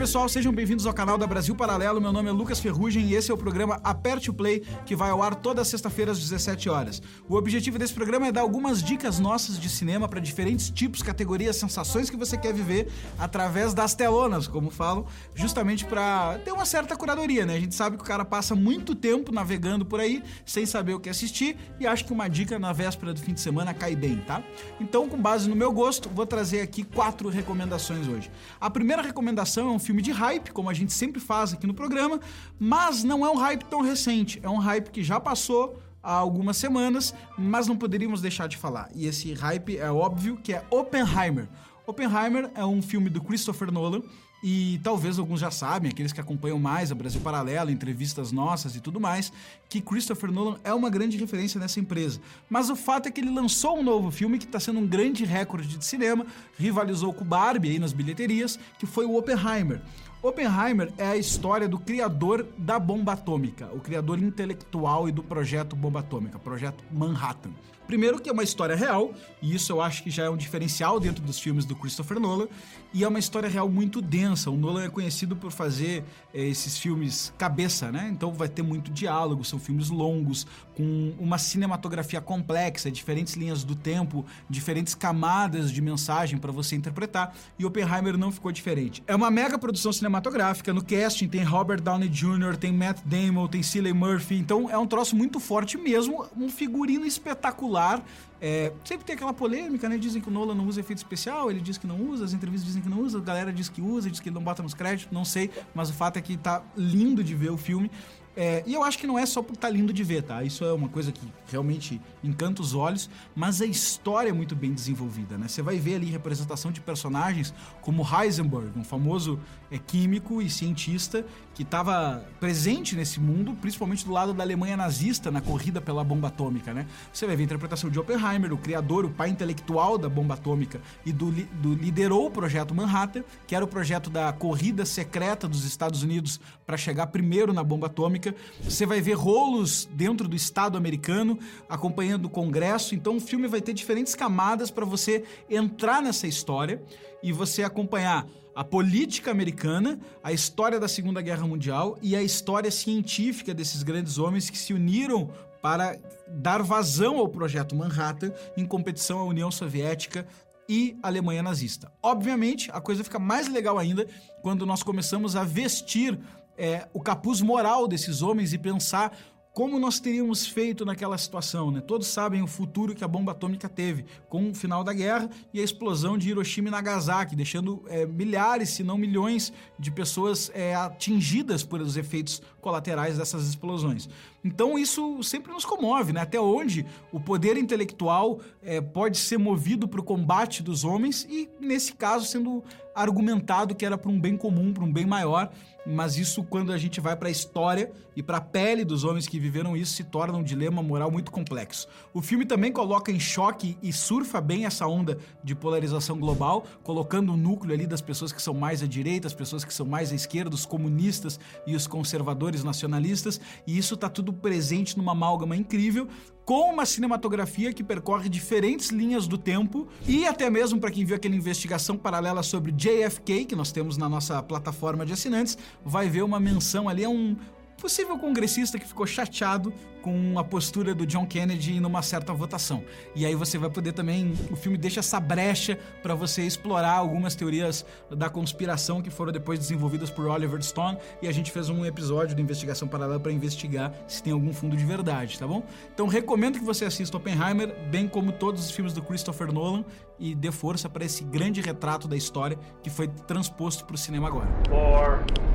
Pessoal, sejam bem-vindos ao canal da Brasil Paralelo. Meu nome é Lucas Ferrugem e esse é o programa Aperte o Play, que vai ao ar toda sexta-feira às 17 horas. O objetivo desse programa é dar algumas dicas nossas de cinema para diferentes tipos, categorias, sensações que você quer viver através das telonas, como falam, justamente para ter uma certa curadoria, né? A gente sabe que o cara passa muito tempo navegando por aí sem saber o que assistir e acho que uma dica na véspera do fim de semana cai bem, tá? Então, com base no meu gosto, vou trazer aqui quatro recomendações hoje. A primeira recomendação é um filme de hype, como a gente sempre faz aqui no programa, mas não é um hype tão recente, é um hype que já passou há algumas semanas, mas não poderíamos deixar de falar. E esse hype é óbvio que é Oppenheimer. Oppenheimer é um filme do Christopher Nolan e talvez alguns já sabem, aqueles que acompanham mais a Brasil Paralelo, entrevistas nossas e tudo mais, que Christopher Nolan é uma grande referência nessa empresa. Mas o fato é que ele lançou um novo filme que está sendo um grande recorde de cinema, rivalizou com Barbie aí nas bilheterias, que foi o Oppenheimer. Oppenheimer é a história do criador da bomba atômica, o criador intelectual e do projeto bomba atômica, projeto Manhattan. Primeiro que é uma história real, e isso eu acho que já é um diferencial dentro dos filmes do Christopher Nolan, e é uma história real muito densa. O Nolan é conhecido por fazer é, esses filmes cabeça, né? Então vai ter muito diálogo, são filmes longos, com uma cinematografia complexa, diferentes linhas do tempo, diferentes camadas de mensagem para você interpretar, e Oppenheimer não ficou diferente. É uma mega produção cinematográfica, no casting tem Robert Downey Jr., tem Matt Damon, tem Cillian Murphy, então é um troço muito forte mesmo, um figurino espetacular é, sempre tem aquela polêmica, né? Dizem que o Nolan não usa efeito especial, ele diz que não usa, as entrevistas dizem que não usa, a galera diz que usa, diz que ele não bota nos créditos, não sei, mas o fato é que tá lindo de ver o filme. É, e eu acho que não é só por estar tá lindo de ver, tá? Isso é uma coisa que realmente encanta os olhos, mas a história é muito bem desenvolvida, né? Você vai ver ali representação de personagens como Heisenberg, um famoso é, químico e cientista que estava presente nesse mundo, principalmente do lado da Alemanha nazista na corrida pela bomba atômica, né? Você vai ver a interpretação de Oppenheimer, o criador, o pai intelectual da bomba atômica e do, do liderou o projeto Manhattan, que era o projeto da corrida secreta dos Estados Unidos para chegar primeiro na bomba atômica. Você vai ver rolos dentro do Estado americano acompanhando o Congresso. Então o filme vai ter diferentes camadas para você entrar nessa história e você acompanhar a política americana, a história da Segunda Guerra Mundial e a história científica desses grandes homens que se uniram para dar vazão ao projeto Manhattan em competição à União Soviética e Alemanha nazista. Obviamente, a coisa fica mais legal ainda quando nós começamos a vestir é, o capuz moral desses homens e pensar como nós teríamos feito naquela situação, né? Todos sabem o futuro que a bomba atômica teve, com o final da guerra e a explosão de Hiroshima e Nagasaki, deixando é, milhares, se não milhões, de pessoas é, atingidas por os efeitos colaterais dessas explosões. Então isso sempre nos comove, né? Até onde o poder intelectual é, pode ser movido para o combate dos homens e, nesse caso, sendo argumentado que era para um bem comum, para um bem maior, mas isso quando a gente vai para a história e para a pele dos homens que viveram isso se torna um dilema moral muito complexo. O filme também coloca em choque e surfa bem essa onda de polarização global, colocando o núcleo ali das pessoas que são mais à direita, as pessoas que são mais à esquerda, os comunistas e os conservadores nacionalistas, e isso está tudo presente numa amálgama incrível, com uma cinematografia que percorre diferentes linhas do tempo e até mesmo para quem viu aquela investigação paralela sobre JFK que nós temos na nossa plataforma de assinantes, vai ver uma menção ali a um possível congressista que ficou chateado com a postura do John Kennedy numa certa votação. E aí você vai poder também, o filme deixa essa brecha para você explorar algumas teorias da conspiração que foram depois desenvolvidas por Oliver Stone e a gente fez um episódio de investigação paralela para investigar se tem algum fundo de verdade, tá bom? Então recomendo que você assista Oppenheimer, bem como todos os filmes do Christopher Nolan e dê força para esse grande retrato da história que foi transposto para o cinema agora. Four.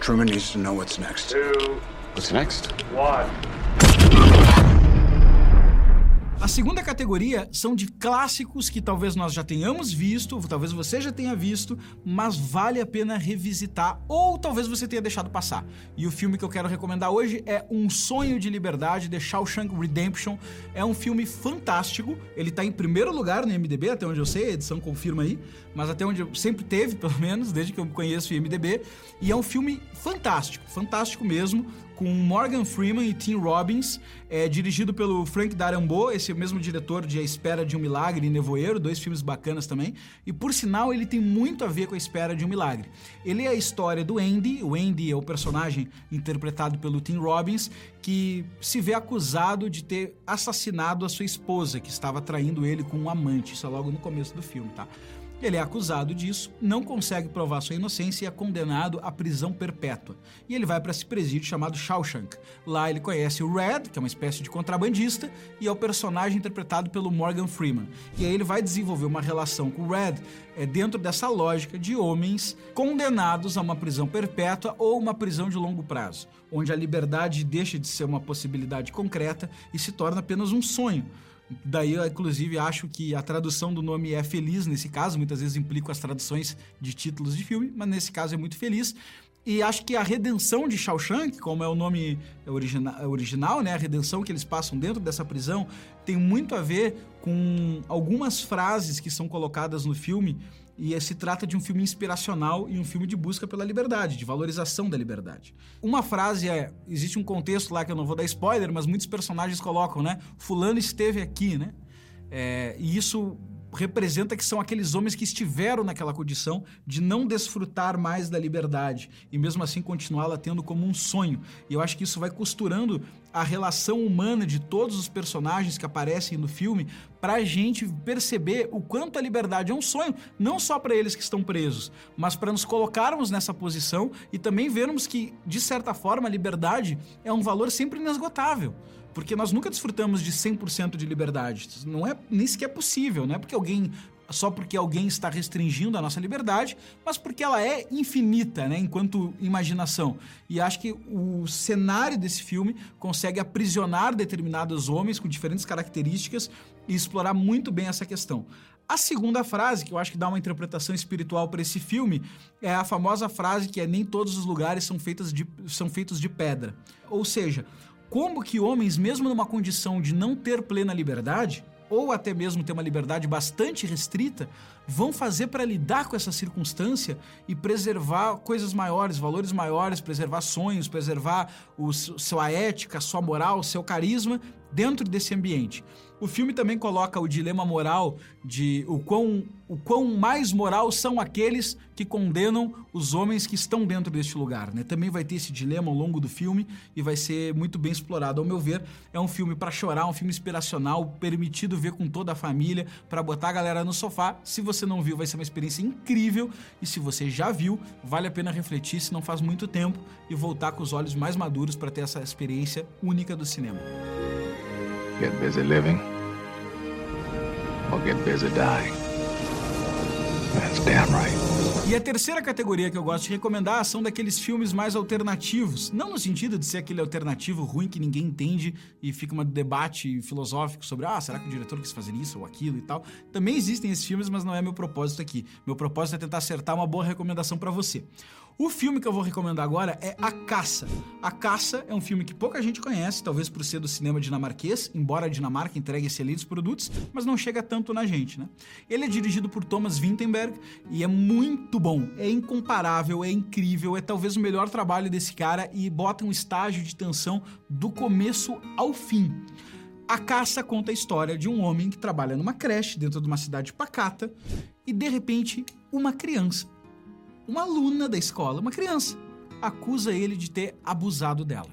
Three, Truman needs to know what's next. Two, what's next? One. A segunda categoria são de clássicos que talvez nós já tenhamos visto, talvez você já tenha visto, mas vale a pena revisitar ou talvez você tenha deixado passar. E o filme que eu quero recomendar hoje é Um Sonho de Liberdade, The Shawshank Redemption. É um filme fantástico, ele tá em primeiro lugar no MDB, até onde eu sei, a edição confirma aí, mas até onde eu sempre teve, pelo menos, desde que eu conheço o MDB, e é um filme fantástico, fantástico mesmo, com Morgan Freeman e Tim Robbins, é dirigido pelo Frank Darabont, esse mesmo diretor de A Espera de um Milagre e Nevoeiro, dois filmes bacanas também. E por sinal, ele tem muito a ver com A Espera de um Milagre. Ele é a história do Andy, o Andy é o personagem interpretado pelo Tim Robbins, que se vê acusado de ter assassinado a sua esposa, que estava traindo ele com um amante. Isso é logo no começo do filme, tá? Ele é acusado disso, não consegue provar sua inocência e é condenado à prisão perpétua. E ele vai para esse presídio chamado Shawshank. Lá ele conhece o Red, que é uma espécie de contrabandista, e é o personagem interpretado pelo Morgan Freeman. E aí ele vai desenvolver uma relação com o Red é, dentro dessa lógica de homens condenados a uma prisão perpétua ou uma prisão de longo prazo, onde a liberdade deixa de ser uma possibilidade concreta e se torna apenas um sonho Daí eu, inclusive, acho que a tradução do nome é feliz nesse caso. Muitas vezes implico as traduções de títulos de filme, mas nesse caso é muito feliz. E acho que a redenção de Shawshank, como é o nome origina original, né, a redenção que eles passam dentro dessa prisão, tem muito a ver com algumas frases que são colocadas no filme e se trata de um filme inspiracional e um filme de busca pela liberdade, de valorização da liberdade. Uma frase é, existe um contexto lá que eu não vou dar spoiler, mas muitos personagens colocam, né? Fulano esteve aqui, né? É, e isso representa que são aqueles homens que estiveram naquela condição de não desfrutar mais da liberdade e mesmo assim continuá-la tendo como um sonho. E eu acho que isso vai costurando a relação humana de todos os personagens que aparecem no filme para a gente perceber o quanto a liberdade é um sonho, não só para eles que estão presos, mas para nos colocarmos nessa posição e também vermos que, de certa forma, a liberdade é um valor sempre inesgotável. Porque nós nunca desfrutamos de 100% de liberdade. Não é nem sequer possível, não é porque alguém só porque alguém está restringindo a nossa liberdade, mas porque ela é infinita, né, enquanto imaginação. E acho que o cenário desse filme consegue aprisionar determinados homens com diferentes características e explorar muito bem essa questão. A segunda frase, que eu acho que dá uma interpretação espiritual para esse filme, é a famosa frase que é nem todos os lugares são, feitos de, são feitos de pedra. Ou seja, como que homens, mesmo numa condição de não ter plena liberdade, ou até mesmo ter uma liberdade bastante restrita, vão fazer para lidar com essa circunstância e preservar coisas maiores, valores maiores, preservar sonhos, preservar o, sua ética, sua moral, seu carisma dentro desse ambiente. O filme também coloca o dilema moral de o quão, o quão mais moral são aqueles que condenam os homens que estão dentro deste lugar. Né? Também vai ter esse dilema ao longo do filme e vai ser muito bem explorado. Ao meu ver, é um filme para chorar, um filme inspiracional, permitido ver com toda a família, para botar a galera no sofá. Se você não viu, vai ser uma experiência incrível. E se você já viu, vale a pena refletir se não faz muito tempo e voltar com os olhos mais maduros para ter essa experiência única do cinema. Get busy living or get busy dying. That's damn right. E a terceira categoria que eu gosto de recomendar são daqueles filmes mais alternativos. Não no sentido de ser aquele alternativo ruim que ninguém entende e fica um debate filosófico sobre, ah, será que o diretor quis fazer isso ou aquilo e tal. Também existem esses filmes, mas não é meu propósito aqui. Meu propósito é tentar acertar uma boa recomendação para você. O filme que eu vou recomendar agora é A Caça. A Caça é um filme que pouca gente conhece, talvez por ser do cinema dinamarquês, embora a Dinamarca entregue excelentes produtos, mas não chega tanto na gente, né? Ele é dirigido por Thomas Vinterberg e é muito bom, é incomparável, é incrível, é talvez o melhor trabalho desse cara e bota um estágio de tensão do começo ao fim. A Caça conta a história de um homem que trabalha numa creche dentro de uma cidade pacata e de repente uma criança uma aluna da escola, uma criança, acusa ele de ter abusado dela.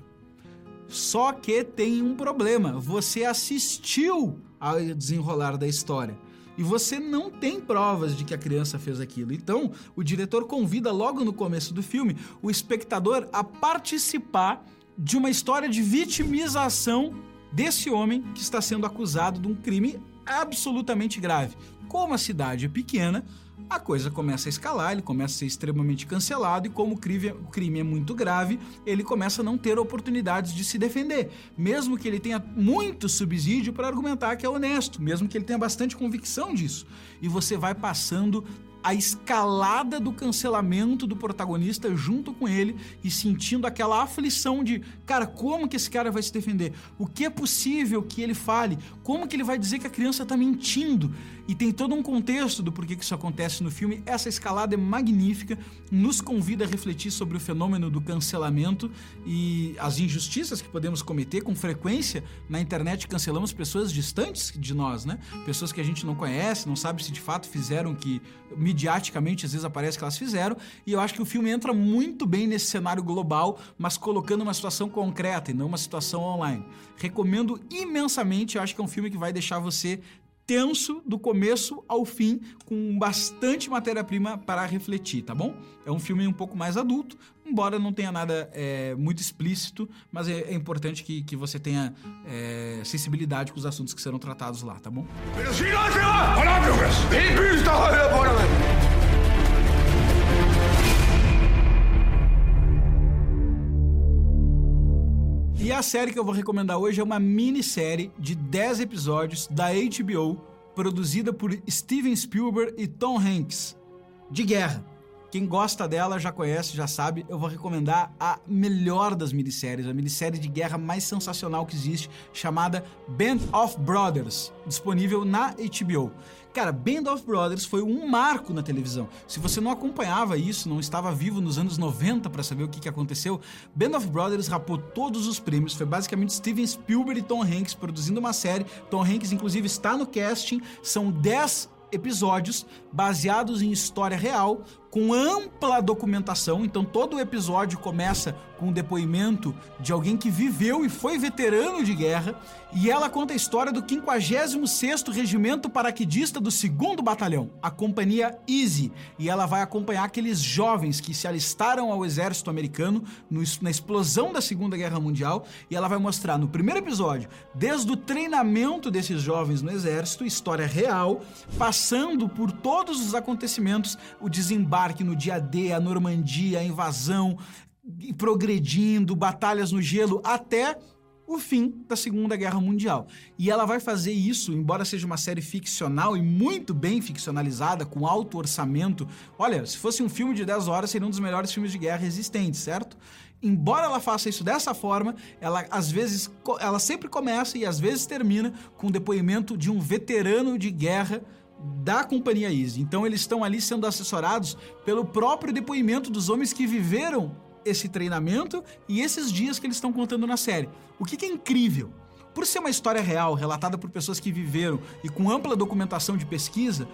Só que tem um problema: você assistiu ao desenrolar da história e você não tem provas de que a criança fez aquilo. Então, o diretor convida logo no começo do filme o espectador a participar de uma história de vitimização desse homem que está sendo acusado de um crime absolutamente grave. Como a cidade é pequena, a coisa começa a escalar, ele começa a ser extremamente cancelado e como o crime, o crime é muito grave, ele começa a não ter oportunidades de se defender, mesmo que ele tenha muito subsídio para argumentar que é honesto, mesmo que ele tenha bastante convicção disso. E você vai passando a escalada do cancelamento do protagonista junto com ele e sentindo aquela aflição de, cara, como que esse cara vai se defender? O que é possível que ele fale? Como que ele vai dizer que a criança tá mentindo? E tem todo um contexto do porquê que isso acontece no filme. Essa escalada é magnífica, nos convida a refletir sobre o fenômeno do cancelamento e as injustiças que podemos cometer com frequência na internet. Cancelamos pessoas distantes de nós, né? Pessoas que a gente não conhece, não sabe se de fato fizeram que midiaticamente às vezes aparece que elas fizeram. E eu acho que o filme entra muito bem nesse cenário global, mas colocando uma situação concreta e não uma situação online. Recomendo imensamente, eu acho que é um filme que vai deixar você tenso do começo ao fim, com bastante matéria-prima para refletir, tá bom? É um filme um pouco mais adulto, embora não tenha nada é, muito explícito, mas é, é, importante que, que você tenha é, sensibilidade com os assuntos que serão tratados lá, tá bom? E a série que eu vou recomendar hoje é uma minissérie de 10 episódios da HBO, produzida por Steven Spielberg e Tom Hanks, de guerra. Quem gosta dela já conhece, já sabe. Eu vou recomendar a melhor das minisséries, a minissérie de guerra mais sensacional que existe, chamada Band of Brothers, disponível na HBO. Cara, Band of Brothers foi um marco na televisão. Se você não acompanhava isso, não estava vivo nos anos 90 para saber o que, que aconteceu, Band of Brothers rapou todos os prêmios. Foi basicamente Steven Spielberg e Tom Hanks produzindo uma série. Tom Hanks, inclusive, está no casting. São 10 episódios baseados em história real, com ampla documentação. Então todo o episódio começa com um depoimento de alguém que viveu e foi veterano de guerra, e ela conta a história do 56º Regimento Paraquedista do 2 Batalhão, a companhia Easy, e ela vai acompanhar aqueles jovens que se alistaram ao exército americano no, na explosão da Segunda Guerra Mundial, e ela vai mostrar no primeiro episódio, desde o treinamento desses jovens no exército, história real, passando por todos os acontecimentos, o desembarque no dia D, a Normandia, a invasão, progredindo, batalhas no gelo, até o fim da Segunda Guerra Mundial. E ela vai fazer isso, embora seja uma série ficcional e muito bem ficcionalizada, com alto orçamento. Olha, se fosse um filme de 10 horas, seria um dos melhores filmes de guerra existentes, certo? Embora ela faça isso dessa forma, ela às vezes ela sempre começa e às vezes termina com o depoimento de um veterano de guerra da companhia Easy. Então eles estão ali sendo assessorados pelo próprio depoimento dos homens que viveram esse treinamento e esses dias que eles estão contando na série. O que, que é incrível? Por ser uma história real, relatada por pessoas que viveram e com ampla documentação de pesquisa,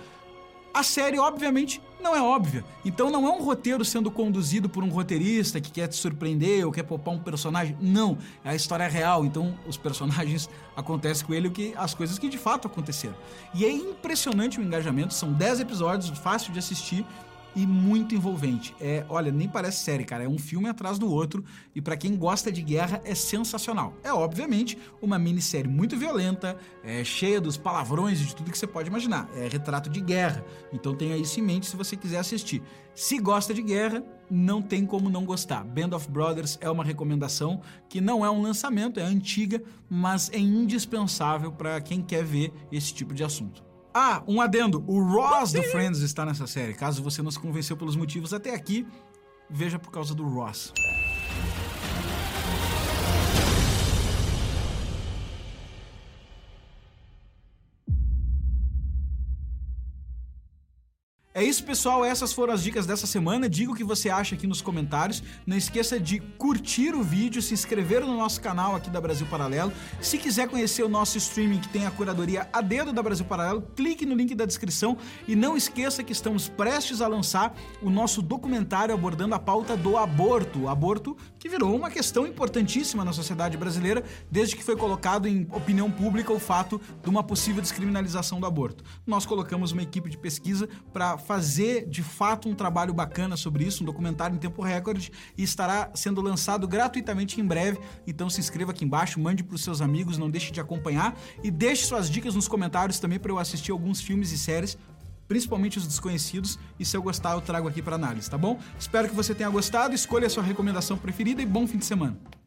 a série, obviamente, não é óbvia. Então não é um roteiro sendo conduzido por um roteirista que quer te surpreender ou quer poupar um personagem. Não, é a história real. Então os personagens acontecem com ele que as coisas que de fato aconteceram. E é impressionante o engajamento, são 10 episódios, fácil de assistir e muito envolvente. É, olha, nem parece série, cara, é um filme atrás do outro e para quem gosta de guerra é sensacional. É obviamente uma minissérie muito violenta, é cheia dos palavrões e de tudo que você pode imaginar. É retrato de guerra. Então tenha isso em mente se você quiser assistir. Se gosta de guerra, não tem como não gostar. Band of Brothers é uma recomendação que não é um lançamento, é antiga, mas é indispensável para quem quer ver esse tipo de assunto. Ah, um adendo. O Ross do Friends está nessa série. Caso você não se convenceu pelos motivos até aqui, veja por causa do Ross. É isso, pessoal. Essas foram as dicas dessa semana. Diga o que você acha aqui nos comentários. Não esqueça de curtir o vídeo, se inscrever no nosso canal aqui da Brasil Paralelo. Se quiser conhecer o nosso streaming que tem a curadoria a dedo da Brasil Paralelo, clique no link da descrição e não esqueça que estamos prestes a lançar o nosso documentário abordando a pauta do aborto. O aborto que virou uma questão importantíssima na sociedade brasileira desde que foi colocado em opinião pública o fato de uma possível descriminalização do aborto. Nós colocamos uma equipe de pesquisa para fazer de fato um trabalho bacana sobre isso, um documentário em tempo recorde e estará sendo lançado gratuitamente em breve. Então se inscreva aqui embaixo, mande para os seus amigos, não deixe de acompanhar e deixe suas dicas nos comentários também para eu assistir alguns filmes e séries principalmente os desconhecidos, e se eu gostar eu trago aqui para análise, tá bom? Espero que você tenha gostado, escolha a sua recomendação preferida e bom fim de semana.